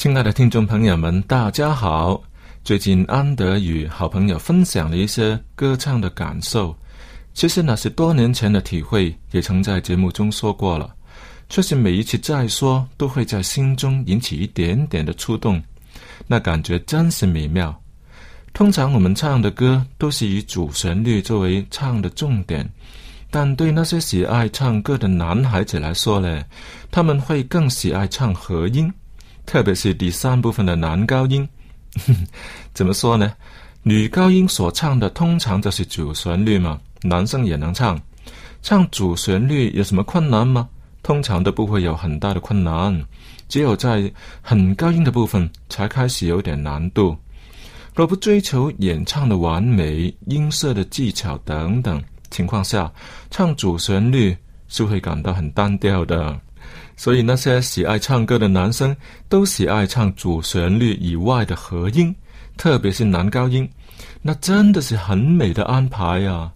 亲爱的听众朋友们，大家好！最近安德与好朋友分享了一些歌唱的感受。其实那是多年前的体会，也曾在节目中说过了。确实每一次再说，都会在心中引起一点点的触动，那感觉真是美妙。通常我们唱的歌都是以主旋律作为唱的重点，但对那些喜爱唱歌的男孩子来说呢，他们会更喜爱唱和音。特别是第三部分的男高音，怎么说呢？女高音所唱的通常就是主旋律嘛，男生也能唱。唱主旋律有什么困难吗？通常都不会有很大的困难，只有在很高音的部分才开始有点难度。若不追求演唱的完美、音色的技巧等等情况下，唱主旋律是会感到很单调的。所以那些喜爱唱歌的男生都喜爱唱主旋律以外的和音，特别是男高音，那真的是很美的安排呀。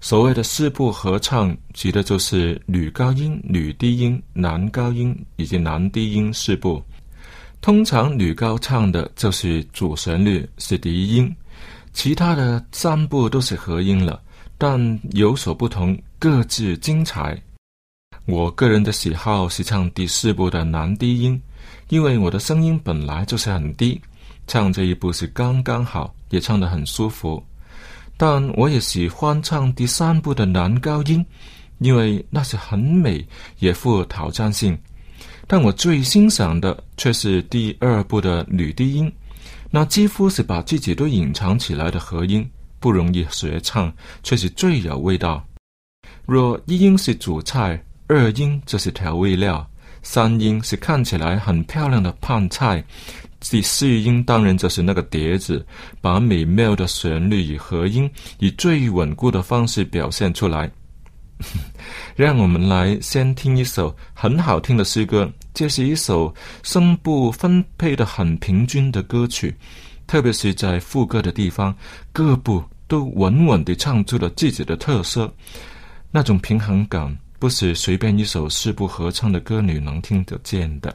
所谓的四部合唱，指的就是女高音、女低音、男高音以及男低音四部。通常女高唱的就是主旋律是第一音，其他的三部都是和音了，但有所不同，各自精彩。我个人的喜好是唱第四部的男低音，因为我的声音本来就是很低，唱这一部是刚刚好，也唱得很舒服。但我也喜欢唱第三部的男高音，因为那是很美，也富有挑战性。但我最欣赏的却是第二部的女低音，那几乎是把自己都隐藏起来的和音，不容易学唱，却是最有味道。若一音是主菜。二音就是调味料，三音是看起来很漂亮的胖菜，第四音当然就是那个碟子，把美妙的旋律与和音以最稳固的方式表现出来。让我们来先听一首很好听的诗歌，这是一首声部分配的很平均的歌曲，特别是在副歌的地方，各部都稳稳地唱出了自己的特色，那种平衡感。不是随便一首四部合唱的歌女能听得见的。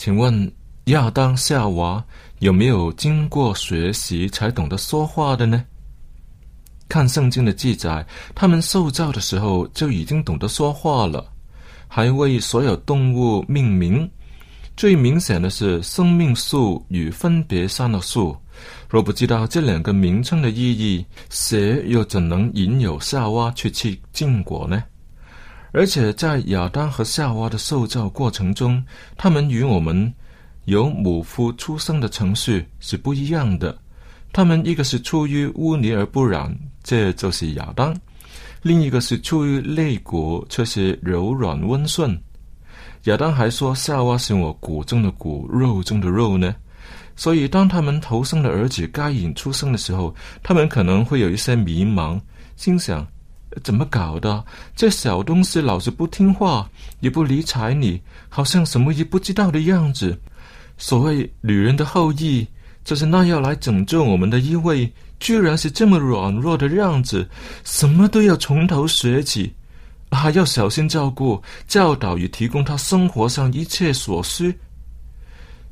请问亚当夏娃有没有经过学习才懂得说话的呢？看圣经的记载，他们受造的时候就已经懂得说话了，还为所有动物命名。最明显的是生命树与分别山的树。若不知道这两个名称的意义，蛇又怎能引诱夏娃去吃禁果呢？而且在亚当和夏娃的受造过程中，他们与我们由母夫出生的程序是不一样的。他们一个是出于污泥而不染，这就是亚当；另一个是出于肋骨，却是柔软温顺。亚当还说夏娃是我骨中的骨，肉中的肉呢。所以，当他们头生的儿子该隐出生的时候，他们可能会有一些迷茫，心想：怎么搞的？这小东西老是不听话，也不理睬你，好像什么也不知道的样子。所谓女人的后裔，就是那要来拯救我们的一位，居然是这么软弱的样子，什么都要从头学起，还要小心照顾、教导与提供他生活上一切所需。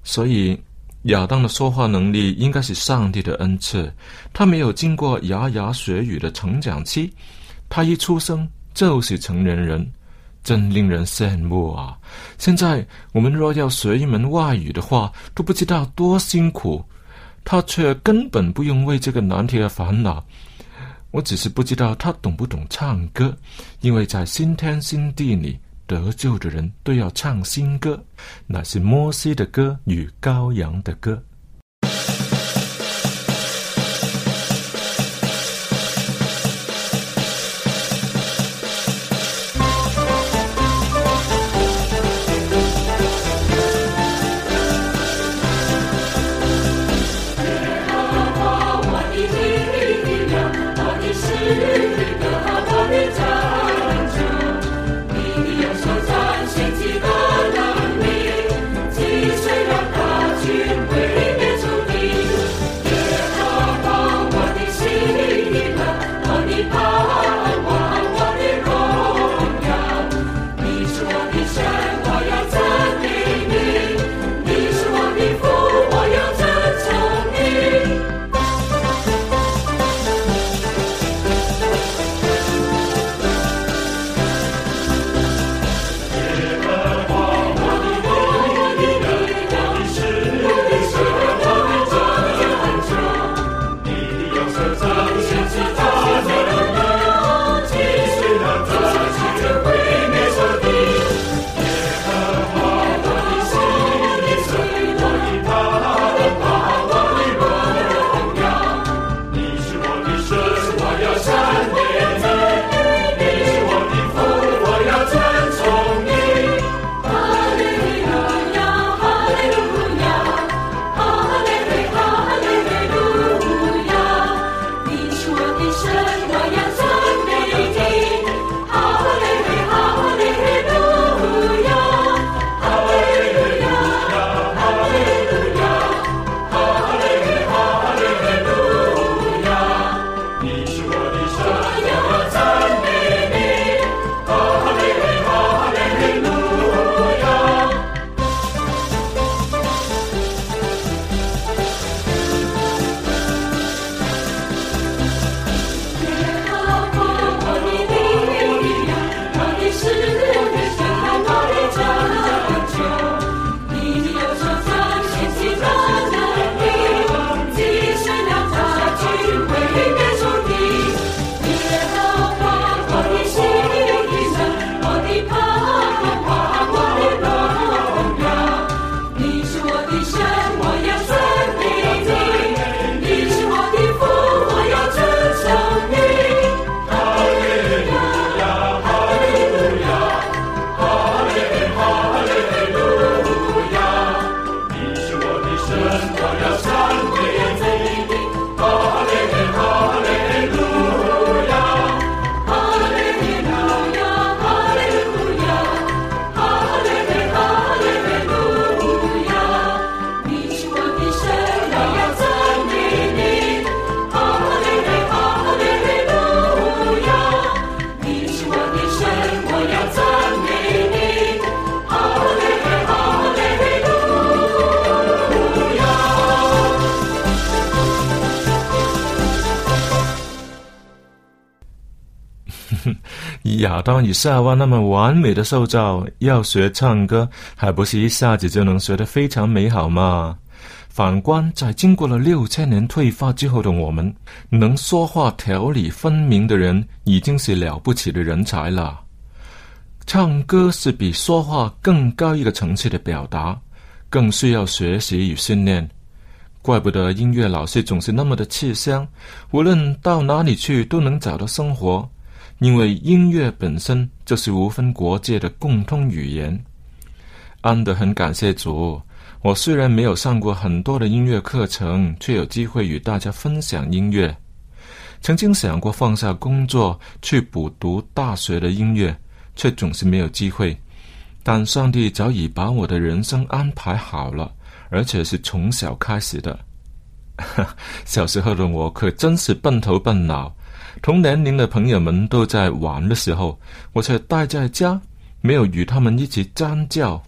所以。亚当的说话能力应该是上帝的恩赐，他没有经过牙牙学语的成长期，他一出生就是成年人，真令人羡慕啊！现在我们若要学一门外语的话，都不知道多辛苦，他却根本不用为这个难题而烦恼。我只是不知道他懂不懂唱歌，因为在新天新地里。得救的人都要唱新歌，那是摩西的歌与羔羊的歌。当与夏娃那么完美的塑造，要学唱歌，还不是一下子就能学得非常美好吗？反观在经过了六千年退化之后的我们，能说话条理分明的人，已经是了不起的人才了。唱歌是比说话更高一个层次的表达，更需要学习与训练。怪不得音乐老师总是那么的吃香，无论到哪里去都能找到生活。因为音乐本身就是无分国界的共通语言。安德很感谢主，我虽然没有上过很多的音乐课程，却有机会与大家分享音乐。曾经想过放下工作去补读大学的音乐，却总是没有机会。但上帝早已把我的人生安排好了，而且是从小开始的。小时候的我可真是笨头笨脑。同年龄的朋友们都在玩的时候，我却待在家，没有与他们一起尖叫，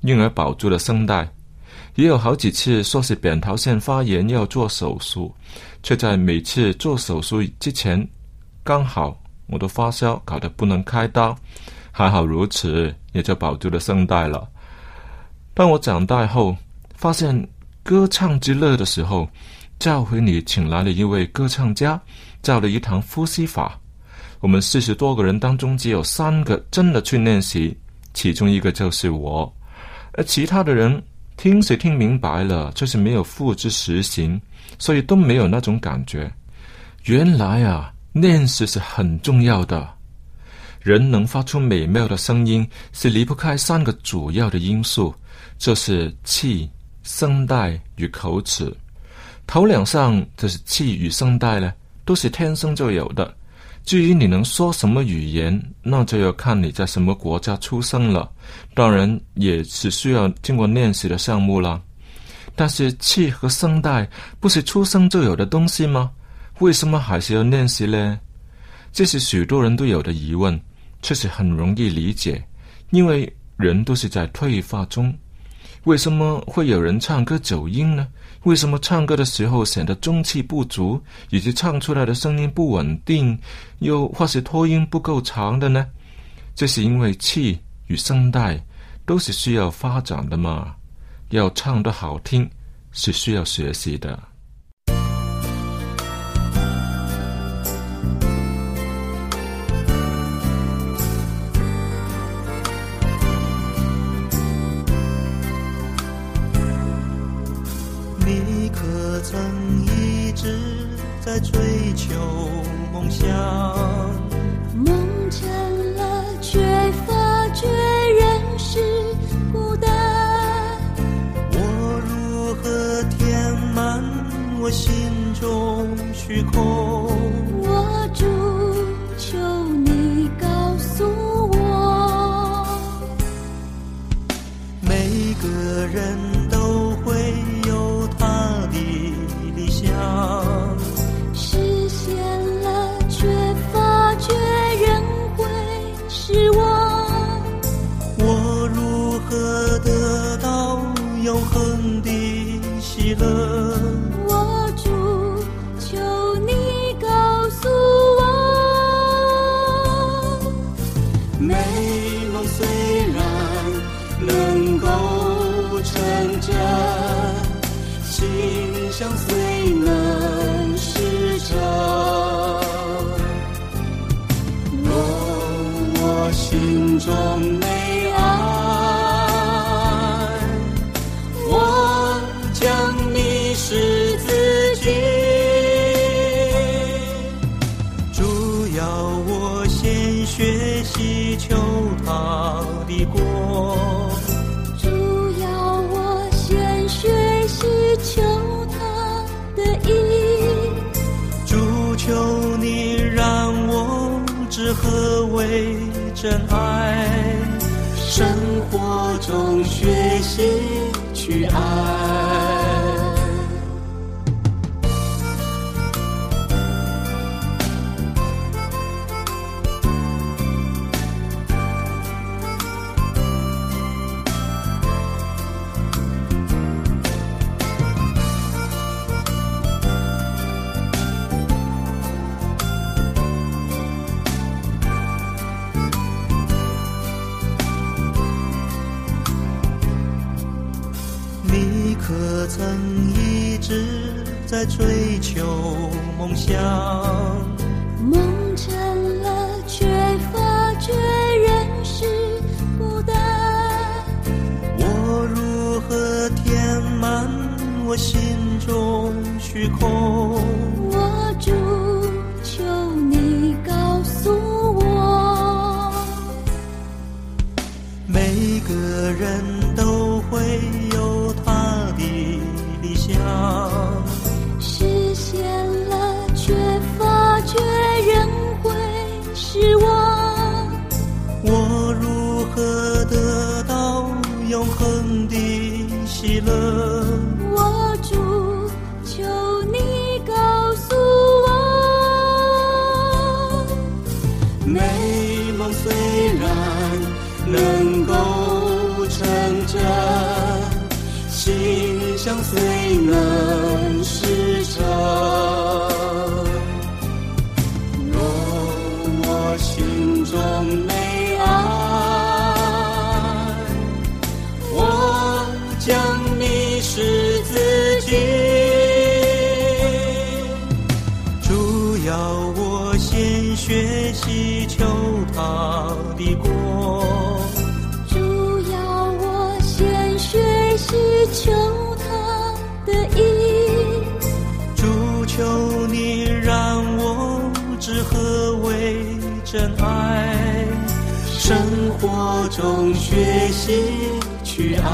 因而保住了声带。也有好几次说是扁桃腺发炎要做手术，却在每次做手术之前，刚好我的发烧搞得不能开刀，还好如此，也就保住了声带了。当我长大后，发现歌唱之乐的时候，教会里请来了一位歌唱家。造了一堂呼吸法，我们四十多个人当中只有三个真的去练习，其中一个就是我，而其他的人听是听明白了，就是没有付之实行，所以都没有那种感觉。原来啊，练习是很重要的。人能发出美妙的声音，是离不开三个主要的因素，就是气、声带与口齿。头两项就是气与声带呢。都是天生就有的。至于你能说什么语言，那就要看你在什么国家出生了。当然，也是需要经过练习的项目了。但是气和声带不是出生就有的东西吗？为什么还是要练习呢？这是许多人都有的疑问，确实很容易理解。因为人都是在退化中，为什么会有人唱歌走音呢？为什么唱歌的时候显得中气不足，以及唱出来的声音不稳定，又或是拖音不够长的呢？这是因为气与声带都是需要发展的嘛。要唱得好听，是需要学习的。在追求梦想，相随能是证若我心中爱，生活中学习去爱。乡中学习去爱。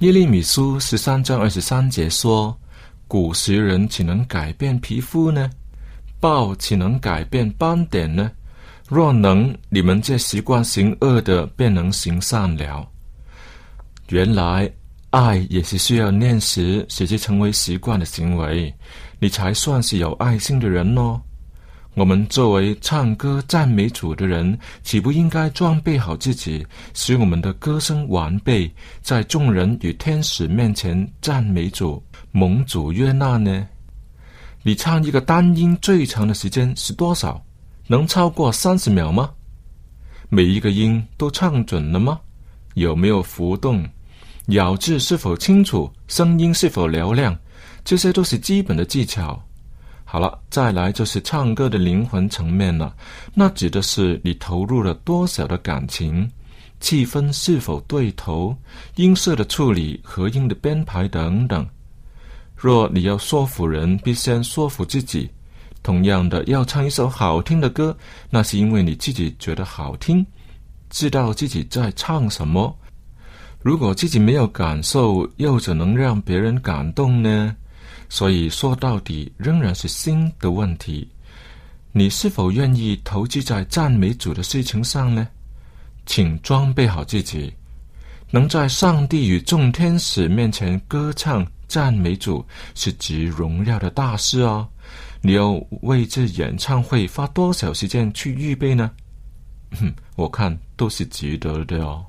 耶利米书十三章二十三节说：“古时人岂能改变皮肤呢？豹岂能改变斑点呢？若能，你们这习惯行恶的，便能行善了。”原来爱也是需要练习，使之成为习惯的行为，你才算是有爱心的人哦。我们作为唱歌赞美主的人，岂不应该装备好自己，使我们的歌声完备，在众人与天使面前赞美主，蒙主悦纳呢？你唱一个单音最长的时间是多少？能超过三十秒吗？每一个音都唱准了吗？有没有浮动？咬字是否清楚？声音是否嘹亮？这些都是基本的技巧。好了，再来就是唱歌的灵魂层面了。那指的是你投入了多少的感情，气氛是否对头，音色的处理、和音的编排等等。若你要说服人，必先说服自己。同样的，要唱一首好听的歌，那是因为你自己觉得好听，知道自己在唱什么。如果自己没有感受，又怎能让别人感动呢？所以说到底，仍然是心的问题。你是否愿意投资在赞美主的事情上呢？请装备好自己，能在上帝与众天使面前歌唱赞美主，是极荣耀的大事哦。你要为这演唱会花多少时间去预备呢？哼，我看都是值得的哦。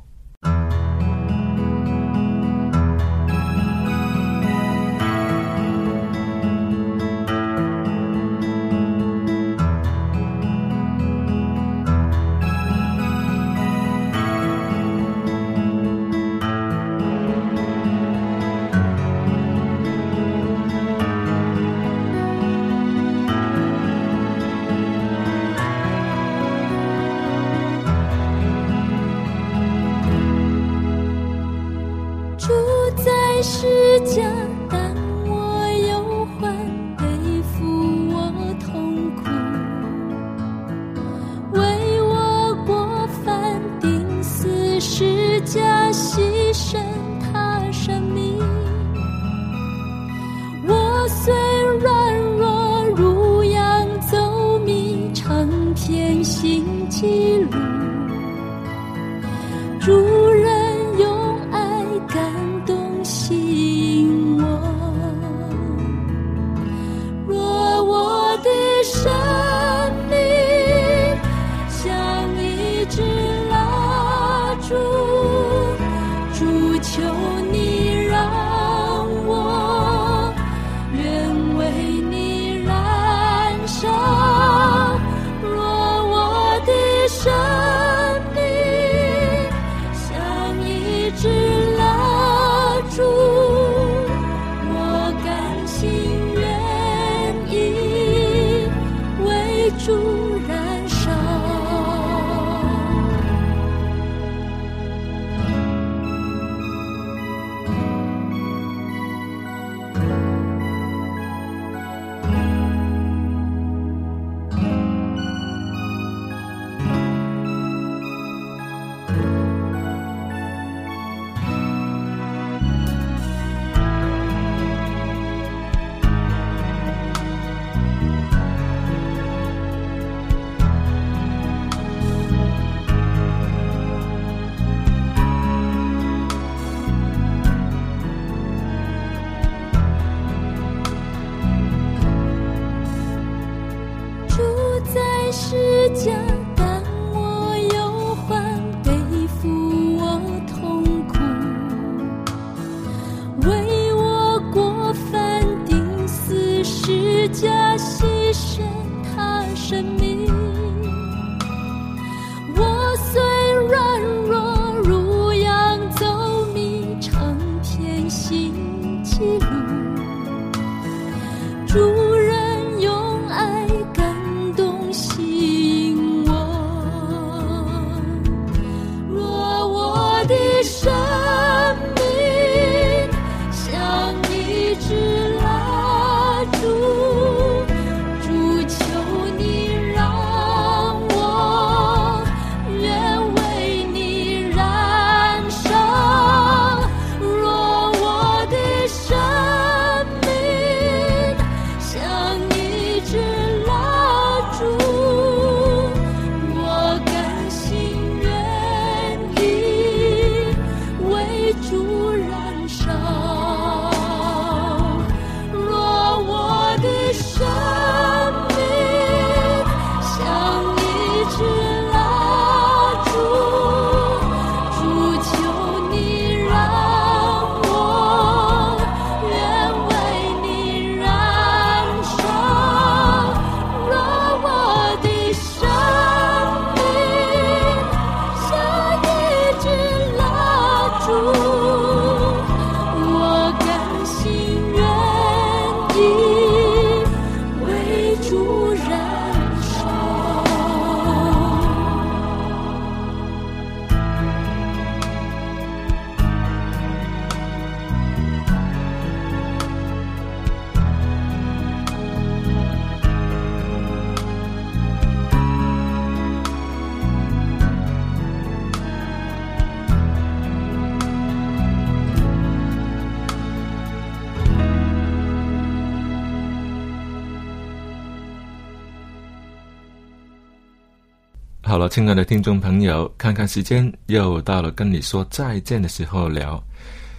好了，亲爱的听众朋友，看看时间，又到了跟你说再见的时候了。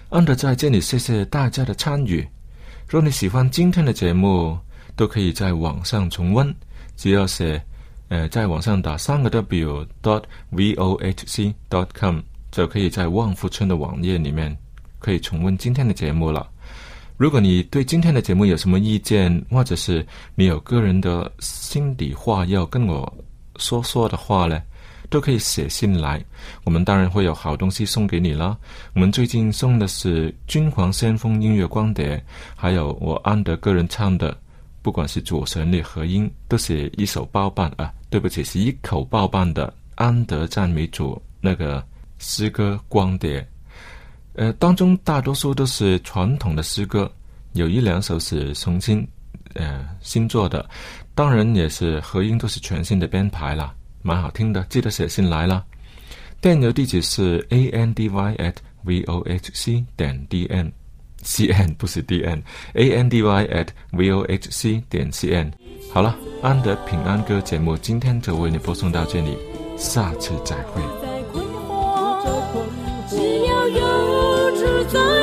安德在这里，谢谢大家的参与。若你喜欢今天的节目，都可以在网上重温，只要写呃在网上打三个 w dot v o h c dot com，就可以在旺福村的网页里面可以重温今天的节目了。如果你对今天的节目有什么意见，或者是你有个人的心底话要跟我说说的话呢，都可以写信来。我们当然会有好东西送给你啦。我们最近送的是君皇先锋音乐光碟，还有我安德个人唱的，不管是左旋律和音，都是一手包办啊。对不起，是一口包办的安德赞美主那个诗歌光碟。呃，当中大多数都是传统的诗歌，有一两首是重新呃星座的。当然也是合音都是全新的编排啦蛮好听的记得写信来啦。电邮地址是 andy at vohc 点 dn cn 不是 dnandy at vohc 点 cn 好了安德平安歌节目今天就为你播送到这里下次再会。只要有